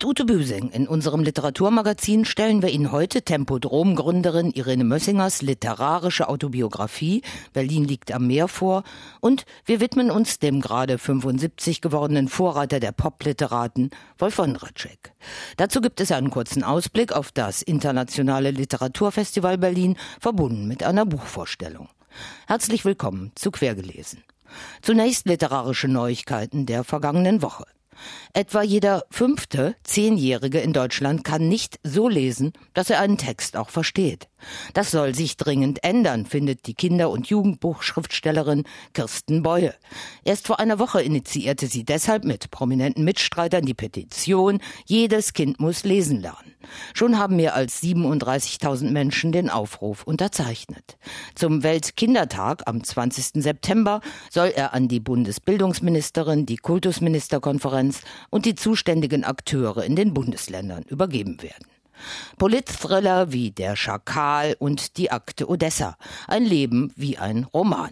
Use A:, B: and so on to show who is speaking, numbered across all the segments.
A: Mit Ute Büsing in unserem Literaturmagazin stellen wir Ihnen heute Tempodrom-Gründerin Irene Mössingers literarische Autobiografie Berlin liegt am Meer vor und wir widmen uns dem gerade 75 gewordenen Vorreiter der Popliteraten Wolf Wondratschek. Dazu gibt es einen kurzen Ausblick auf das Internationale Literaturfestival Berlin, verbunden mit einer Buchvorstellung. Herzlich willkommen zu Quergelesen. Zunächst literarische Neuigkeiten der vergangenen Woche. Etwa jeder fünfte Zehnjährige in Deutschland kann nicht so lesen, dass er einen Text auch versteht. Das soll sich dringend ändern, findet die Kinder- und Jugendbuchschriftstellerin Kirsten Beue. Erst vor einer Woche initiierte sie deshalb mit prominenten Mitstreitern die Petition Jedes Kind muss lesen lernen. Schon haben mehr als 37.000 Menschen den Aufruf unterzeichnet. Zum Weltkindertag am 20. September soll er an die Bundesbildungsministerin, die Kultusministerkonferenz und die zuständigen Akteure in den Bundesländern übergeben werden. Politthriller wie Der Schakal und Die Akte Odessa. Ein Leben wie ein Roman.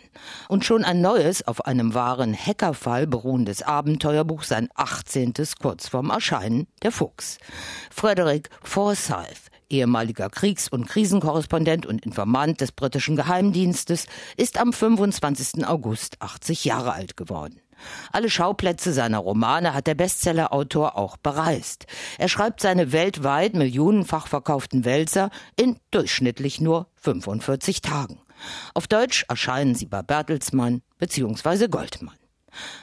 A: Und schon ein neues, auf einem wahren Hackerfall beruhendes Abenteuerbuch, sein 18. kurz vorm Erscheinen, Der Fuchs. Frederick Forsyth, ehemaliger Kriegs- und Krisenkorrespondent und Informant des britischen Geheimdienstes, ist am 25. August 80 Jahre alt geworden. Alle Schauplätze seiner Romane hat der Bestsellerautor auch bereist. Er schreibt seine weltweit millionenfach verkauften Wälzer in durchschnittlich nur 45 Tagen. Auf Deutsch erscheinen sie bei Bertelsmann bzw. Goldmann.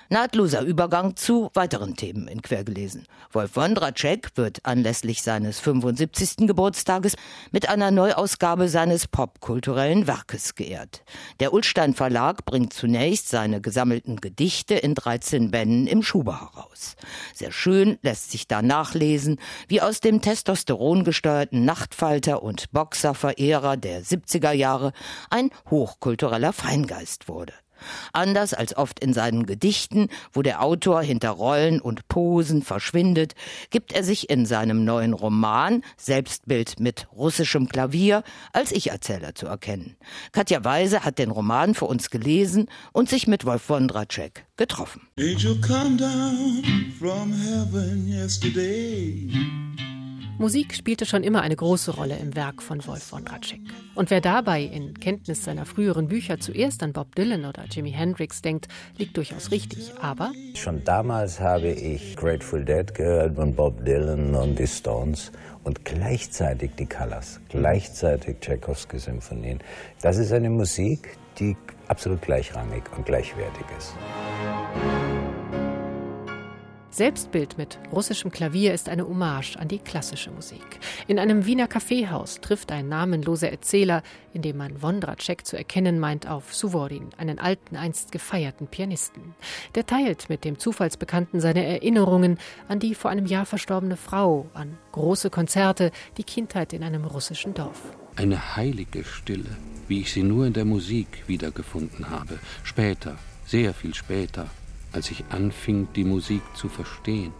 A: Nahtloser Übergang zu weiteren Themen in Quergelesen. Wolf Wondracek wird anlässlich seines 75. Geburtstages mit einer Neuausgabe seines popkulturellen Werkes geehrt. Der Ulstein Verlag bringt zunächst seine gesammelten Gedichte in 13 Bänden im Schuber heraus. Sehr schön lässt sich da nachlesen, wie aus dem Testosteron gesteuerten Nachtfalter und Boxerverehrer der 70er Jahre ein hochkultureller Feingeist wurde. Anders als oft in seinen Gedichten, wo der Autor hinter Rollen und Posen verschwindet, gibt er sich in seinem neuen Roman Selbstbild mit russischem Klavier als Ich-Erzähler zu erkennen. Katja Weise hat den Roman für uns gelesen und sich mit Wolf Wondracek getroffen. Angel come down from heaven
B: yesterday. Musik spielte schon immer eine große Rolle im Werk von Wolf von Ratschek. Und wer dabei in Kenntnis seiner früheren Bücher zuerst an Bob Dylan oder Jimi Hendrix denkt, liegt durchaus richtig. Aber
C: schon damals habe ich Grateful Dead gehört und Bob Dylan und die Stones und gleichzeitig die Colors, gleichzeitig Tchaikovsky Symphonien. Das ist eine Musik, die absolut gleichrangig und gleichwertig ist.
B: Selbstbild mit russischem Klavier ist eine Hommage an die klassische Musik. In einem Wiener Kaffeehaus trifft ein namenloser Erzähler, in dem man Wondracek zu erkennen meint, auf Suvorin, einen alten, einst gefeierten Pianisten. Der teilt mit dem Zufallsbekannten seine Erinnerungen an die vor einem Jahr verstorbene Frau, an große Konzerte, die Kindheit in einem russischen Dorf.
D: Eine heilige Stille, wie ich sie nur in der Musik wiedergefunden habe. Später, sehr viel später, als ich anfing, die Musik zu verstehen.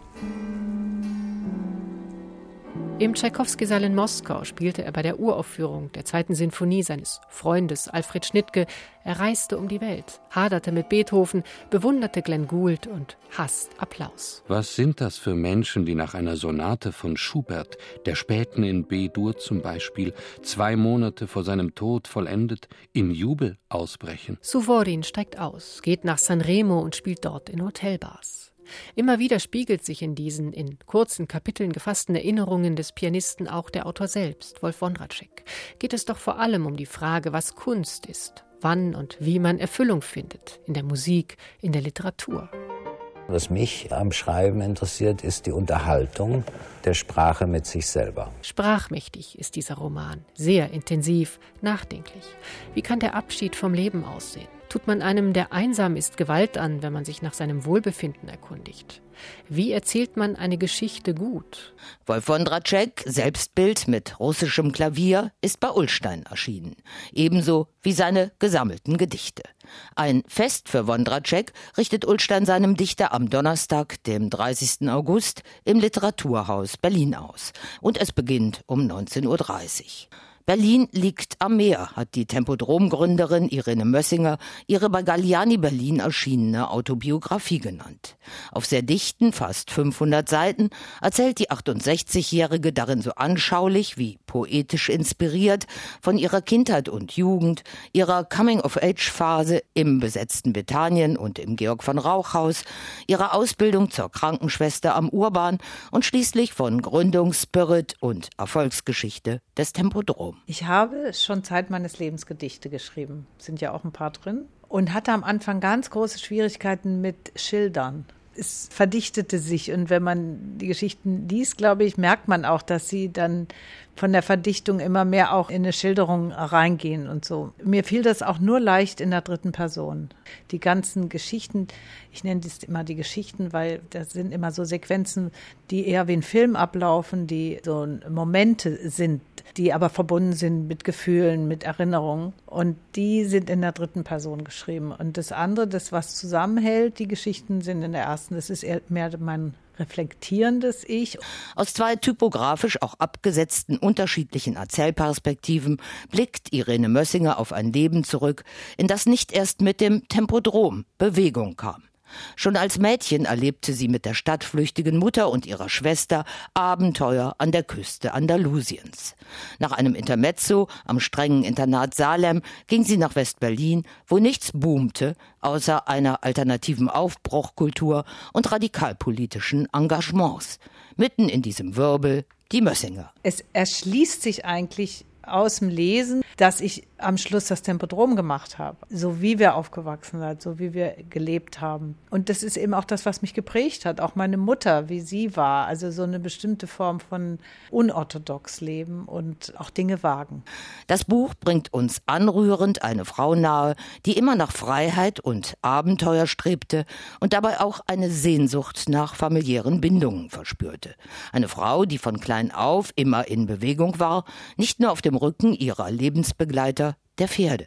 B: Im Tschaikowski-Saal in Moskau spielte er bei der Uraufführung der zweiten Sinfonie seines Freundes Alfred Schnittke. Er reiste um die Welt, haderte mit Beethoven, bewunderte Glenn Gould und hasst Applaus.
D: Was sind das für Menschen, die nach einer Sonate von Schubert, der späten in B-Dur zum Beispiel, zwei Monate vor seinem Tod vollendet, in Jubel ausbrechen?
B: Suvorin steigt aus, geht nach Sanremo und spielt dort in Hotelbars. Immer wieder spiegelt sich in diesen in kurzen Kapiteln gefassten Erinnerungen des Pianisten auch der Autor selbst, Wolf Wondratschek. Geht es doch vor allem um die Frage, was Kunst ist, wann und wie man Erfüllung findet, in der Musik, in der Literatur.
C: Was mich am Schreiben interessiert, ist die Unterhaltung der Sprache mit sich selber.
B: Sprachmächtig ist dieser Roman, sehr intensiv, nachdenklich. Wie kann der Abschied vom Leben aussehen? Tut man einem, der einsam ist, Gewalt an, wenn man sich nach seinem Wohlbefinden erkundigt? Wie erzählt man eine Geschichte gut?
A: Wolf Wondracek, Selbstbild mit russischem Klavier, ist bei Ullstein erschienen. Ebenso wie seine gesammelten Gedichte. Ein Fest für Wondracek richtet Ullstein seinem Dichter am Donnerstag, dem 30. August, im Literaturhaus Berlin aus. Und es beginnt um 19.30 Uhr. Berlin liegt am Meer, hat die Tempodrom-Gründerin Irene Mössinger ihre bei Galliani Berlin erschienene Autobiografie genannt. Auf sehr dichten, fast 500 Seiten erzählt die 68-Jährige darin so anschaulich wie poetisch inspiriert von ihrer Kindheit und Jugend, ihrer Coming-of-Age-Phase im besetzten Bethanien und im Georg von Rauchhaus, ihrer Ausbildung zur Krankenschwester am Urban und schließlich von Gründungsspirit und Erfolgsgeschichte des Tempodrom.
E: Ich habe schon Zeit meines Lebens Gedichte geschrieben, sind ja auch ein paar drin, und hatte am Anfang ganz große Schwierigkeiten mit Schildern. Es verdichtete sich. Und wenn man die Geschichten liest, glaube ich, merkt man auch, dass sie dann von der Verdichtung immer mehr auch in eine Schilderung reingehen und so. Mir fiel das auch nur leicht in der dritten Person. Die ganzen Geschichten, ich nenne das immer die Geschichten, weil das sind immer so Sequenzen, die eher wie ein Film ablaufen, die so Momente sind, die aber verbunden sind mit Gefühlen, mit Erinnerungen. Und die sind in der dritten Person geschrieben. Und das andere, das was zusammenhält, die Geschichten sind in der ersten. Das ist eher mehr mein reflektierendes Ich.
A: Aus zwei typografisch auch abgesetzten unterschiedlichen Erzählperspektiven blickt Irene Mössinger auf ein Leben zurück, in das nicht erst mit dem Tempodrom Bewegung kam. Schon als Mädchen erlebte sie mit der stadtflüchtigen Mutter und ihrer Schwester Abenteuer an der Küste Andalusiens. Nach einem Intermezzo am strengen Internat Salem ging sie nach West-Berlin, wo nichts boomte, außer einer alternativen Aufbruchkultur und radikalpolitischen Engagements. Mitten in diesem Wirbel die Mössinger.
E: Es erschließt sich eigentlich aus dem Lesen, dass ich am Schluss das Tempodrom gemacht habe. So wie wir aufgewachsen sind, so wie wir gelebt haben. Und das ist eben auch das, was mich geprägt hat. Auch meine Mutter, wie sie war. Also so eine bestimmte Form von unorthodox Leben und auch Dinge wagen.
A: Das Buch bringt uns anrührend eine Frau nahe, die immer nach Freiheit und Abenteuer strebte und dabei auch eine Sehnsucht nach familiären Bindungen verspürte. Eine Frau, die von klein auf immer in Bewegung war, nicht nur auf dem Rücken ihrer Lebensbegleiter, der Pferde.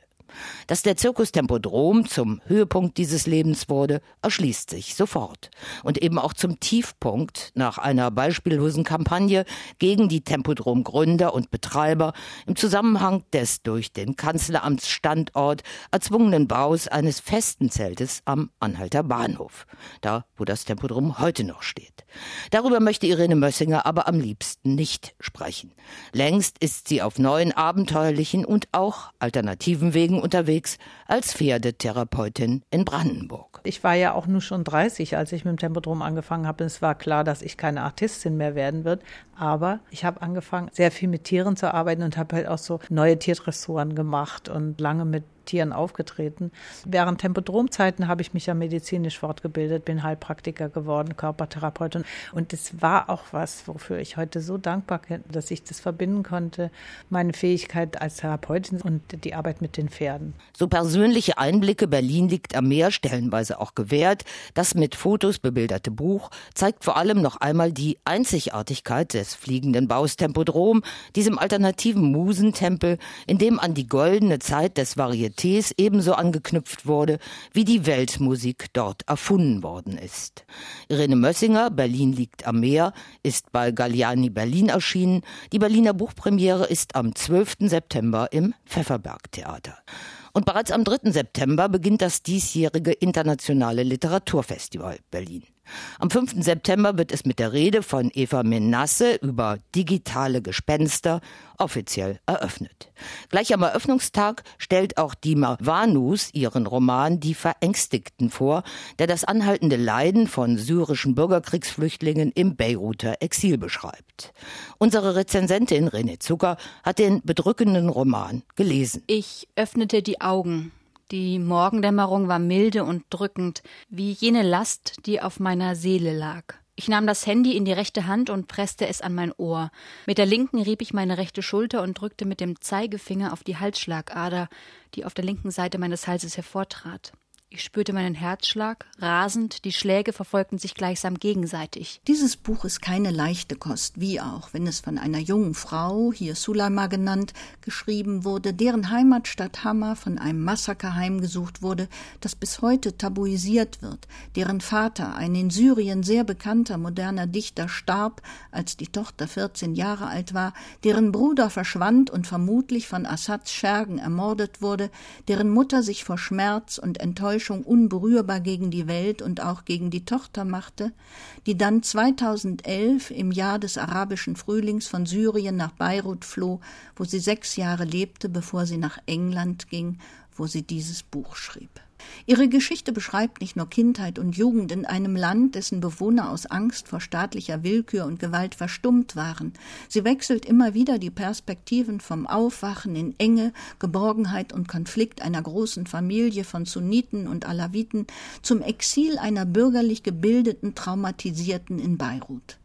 A: Dass der Zirkus Tempodrom zum Höhepunkt dieses Lebens wurde, erschließt sich sofort. Und eben auch zum Tiefpunkt nach einer beispiellosen Kampagne gegen die Tempodrom-Gründer und Betreiber im Zusammenhang des durch den Kanzleramtsstandort erzwungenen Baus eines festen Zeltes am Anhalter Bahnhof, da wo das Tempodrom heute noch steht. Darüber möchte Irene Mössinger aber am liebsten nicht sprechen. Längst ist sie auf neuen abenteuerlichen und auch alternativen Wegen unterwegs als Pferdetherapeutin in Brandenburg.
E: Ich war ja auch nur schon 30, als ich mit dem Tempodrom angefangen habe. Es war klar, dass ich keine Artistin mehr werden wird. Aber ich habe angefangen, sehr viel mit Tieren zu arbeiten und habe halt auch so neue Tiertressuren gemacht und lange mit Tieren aufgetreten. Während Tempodromzeiten habe ich mich ja medizinisch fortgebildet, bin Heilpraktiker geworden, Körpertherapeutin. Und es war auch was, wofür ich heute so dankbar bin, dass ich das verbinden konnte, meine Fähigkeit als Therapeutin und die Arbeit mit den Pferden.
A: So persönliche Einblicke Berlin liegt am Meer, stellenweise auch gewährt. Das mit Fotos bebilderte Buch zeigt vor allem noch einmal die Einzigartigkeit des fliegenden Baus Tempodrom, diesem alternativen Musentempel, in dem an die goldene Zeit des Varietés Varietés ebenso angeknüpft wurde, wie die Weltmusik dort erfunden worden ist. Irene Mössinger, Berlin liegt am Meer, ist bei Galliani Berlin erschienen. Die Berliner Buchpremiere ist am 12. September im Pfefferberg Theater. Und bereits am 3. September beginnt das diesjährige Internationale Literaturfestival Berlin. Am 5. September wird es mit der Rede von Eva Menasse über digitale Gespenster offiziell eröffnet. Gleich am Eröffnungstag stellt auch Dima Vanus ihren Roman Die Verängstigten vor, der das anhaltende Leiden von syrischen Bürgerkriegsflüchtlingen im Beiruter Exil beschreibt. Unsere Rezensentin René Zucker hat den bedrückenden Roman gelesen.
F: Ich öffnete die Augen die Morgendämmerung war milde und drückend, wie jene Last, die auf meiner Seele lag. Ich nahm das Handy in die rechte Hand und presste es an mein Ohr. Mit der linken rieb ich meine rechte Schulter und drückte mit dem Zeigefinger auf die Halsschlagader, die auf der linken Seite meines Halses hervortrat. Ich spürte meinen Herzschlag, rasend, die Schläge verfolgten sich gleichsam gegenseitig.
G: Dieses Buch ist keine leichte Kost, wie auch, wenn es von einer jungen Frau, hier Sulaima genannt, geschrieben wurde, deren Heimatstadt Hammer von einem Massaker heimgesucht wurde, das bis heute tabuisiert wird, deren Vater, ein in Syrien sehr bekannter moderner Dichter, starb, als die Tochter 14 Jahre alt war, deren Bruder verschwand und vermutlich von Assads Schergen ermordet wurde, deren Mutter sich vor Schmerz und Enttäuschung Enttäuschung unberührbar gegen die Welt und auch gegen die Tochter machte, die dann 2011 im Jahr des arabischen Frühlings von Syrien nach Beirut floh, wo sie sechs Jahre lebte, bevor sie nach England ging, wo sie dieses Buch schrieb. Ihre Geschichte beschreibt nicht nur Kindheit und Jugend in einem Land, dessen Bewohner aus Angst vor staatlicher Willkür und Gewalt verstummt waren. Sie wechselt immer wieder die Perspektiven vom Aufwachen in Enge, Geborgenheit und Konflikt einer großen Familie von Sunniten und Alawiten zum Exil einer bürgerlich gebildeten Traumatisierten in Beirut.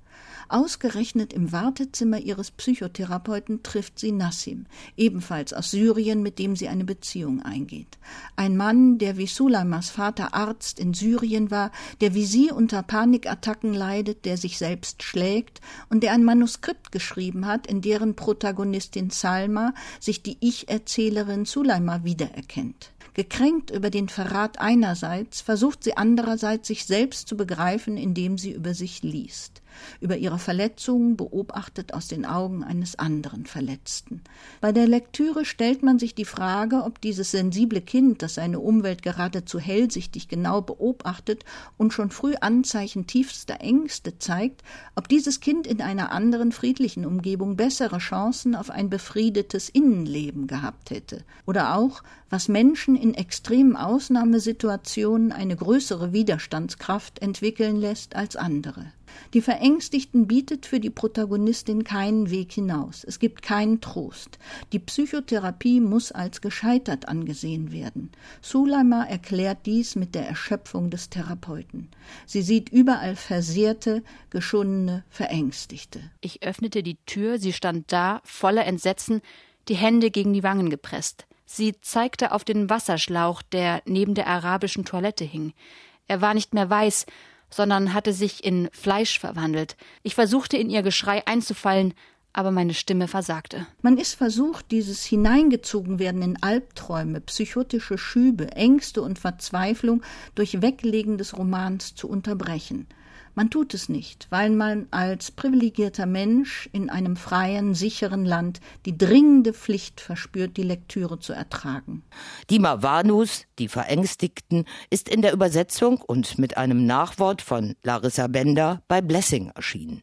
G: Ausgerechnet im Wartezimmer ihres Psychotherapeuten trifft sie Nassim, ebenfalls aus Syrien, mit dem sie eine Beziehung eingeht. Ein Mann, der wie Sulaimas Vater Arzt in Syrien war, der wie sie unter Panikattacken leidet, der sich selbst schlägt und der ein Manuskript geschrieben hat, in deren Protagonistin Salma sich die Ich-Erzählerin Sulaima wiedererkennt. Gekränkt über den Verrat einerseits, versucht sie andererseits, sich selbst zu begreifen, indem sie über sich liest über ihre Verletzungen beobachtet aus den Augen eines anderen Verletzten. Bei der Lektüre stellt man sich die Frage, ob dieses sensible Kind, das seine Umwelt geradezu hellsichtig genau beobachtet und schon früh Anzeichen tiefster Ängste zeigt, ob dieses Kind in einer anderen friedlichen Umgebung bessere Chancen auf ein befriedetes Innenleben gehabt hätte. Oder auch, was Menschen in extremen Ausnahmesituationen eine größere Widerstandskraft entwickeln lässt als andere. Die Verängstigten bietet für die Protagonistin keinen Weg hinaus. Es gibt keinen Trost. Die Psychotherapie muss als gescheitert angesehen werden. Sulaima erklärt dies mit der Erschöpfung des Therapeuten. Sie sieht überall Versehrte, geschundene, Verängstigte.
F: Ich öffnete die Tür, sie stand da, voller Entsetzen, die Hände gegen die Wangen gepresst. Sie zeigte auf den Wasserschlauch, der neben der arabischen Toilette hing. Er war nicht mehr weiß, sondern hatte sich in Fleisch verwandelt. Ich versuchte in ihr Geschrei einzufallen, aber meine Stimme versagte.
G: Man ist versucht, dieses Hineingezogenwerden in Albträume, psychotische Schübe, Ängste und Verzweiflung durch Weglegen des Romans zu unterbrechen. Man tut es nicht, weil man als privilegierter Mensch in einem freien, sicheren Land die dringende Pflicht verspürt, die Lektüre zu ertragen.
A: Die Mavanus, die Verängstigten, ist in der Übersetzung und mit einem Nachwort von Larissa Bender bei Blessing erschienen.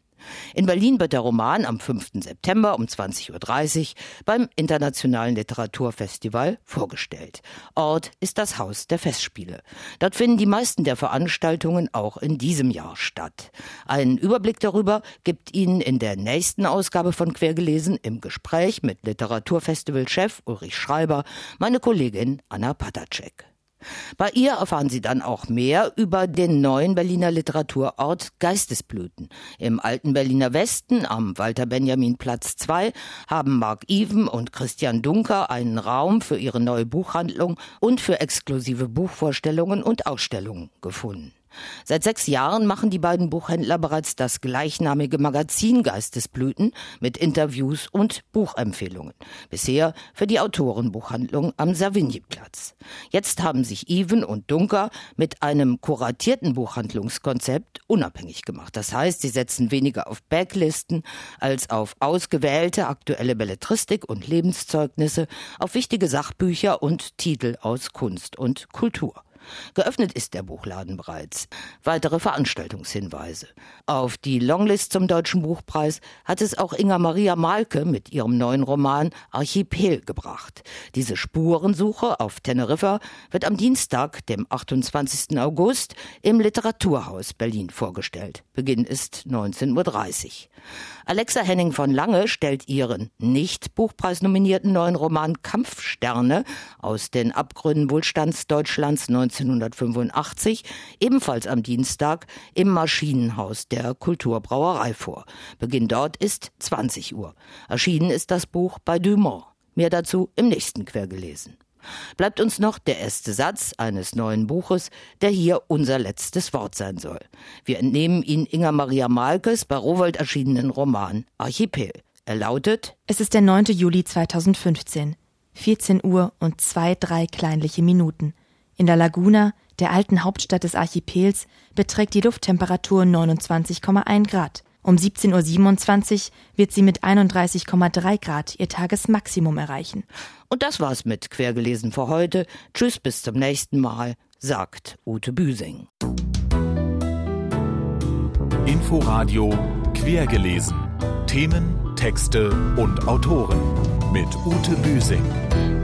A: In Berlin wird der Roman am 5. September um 20.30 Uhr beim Internationalen Literaturfestival vorgestellt. Ort ist das Haus der Festspiele. Dort finden die meisten der Veranstaltungen auch in diesem Jahr statt. Einen Überblick darüber gibt Ihnen in der nächsten Ausgabe von Quergelesen im Gespräch mit Literaturfestivalchef Ulrich Schreiber meine Kollegin Anna Patacek. Bei ihr erfahren Sie dann auch mehr über den neuen Berliner Literaturort Geistesblüten. Im alten Berliner Westen am Walter Benjamin Platz 2 haben Mark Even und Christian Dunker einen Raum für ihre neue Buchhandlung und für exklusive Buchvorstellungen und Ausstellungen gefunden. Seit sechs Jahren machen die beiden Buchhändler bereits das gleichnamige Magazin Geistesblüten mit Interviews und Buchempfehlungen. Bisher für die Autorenbuchhandlung am Savignyplatz. Jetzt haben sich Even und Dunker mit einem kuratierten Buchhandlungskonzept unabhängig gemacht. Das heißt, sie setzen weniger auf Backlisten als auf ausgewählte aktuelle Belletristik und Lebenszeugnisse, auf wichtige Sachbücher und Titel aus Kunst und Kultur. Geöffnet ist der Buchladen bereits. Weitere Veranstaltungshinweise. Auf die Longlist zum Deutschen Buchpreis hat es auch Inga Maria Malke mit ihrem neuen Roman Archipel gebracht. Diese Spurensuche auf Teneriffa wird am Dienstag, dem 28. August, im Literaturhaus Berlin vorgestellt. Beginn ist 19.30 Uhr. Alexa Henning von Lange stellt ihren nicht Buchpreisnominierten neuen Roman Kampfsterne aus den Abgründen Wohlstandsdeutschlands 1985 ebenfalls am Dienstag im Maschinenhaus der Kulturbrauerei vor. Beginn dort ist 20 Uhr. Erschienen ist das Buch bei Dumont. Mehr dazu im nächsten Quergelesen. Bleibt uns noch der erste Satz eines neuen Buches, der hier unser letztes Wort sein soll. Wir entnehmen ihn Inga Maria Malkes bei Rowold erschienenen Roman Archipel. Er lautet
H: Es ist der 9. Juli 2015, 14 Uhr und zwei, drei kleinliche Minuten. In der Laguna, der alten Hauptstadt des Archipels, beträgt die Lufttemperatur 29,1 Grad. Um 17.27 Uhr wird sie mit 31,3 Grad ihr Tagesmaximum erreichen.
A: Und das war's mit Quergelesen für heute. Tschüss, bis zum nächsten Mal, sagt Ute Büsing.
I: Inforadio Quergelesen. Themen, Texte und Autoren mit Ute Büsing.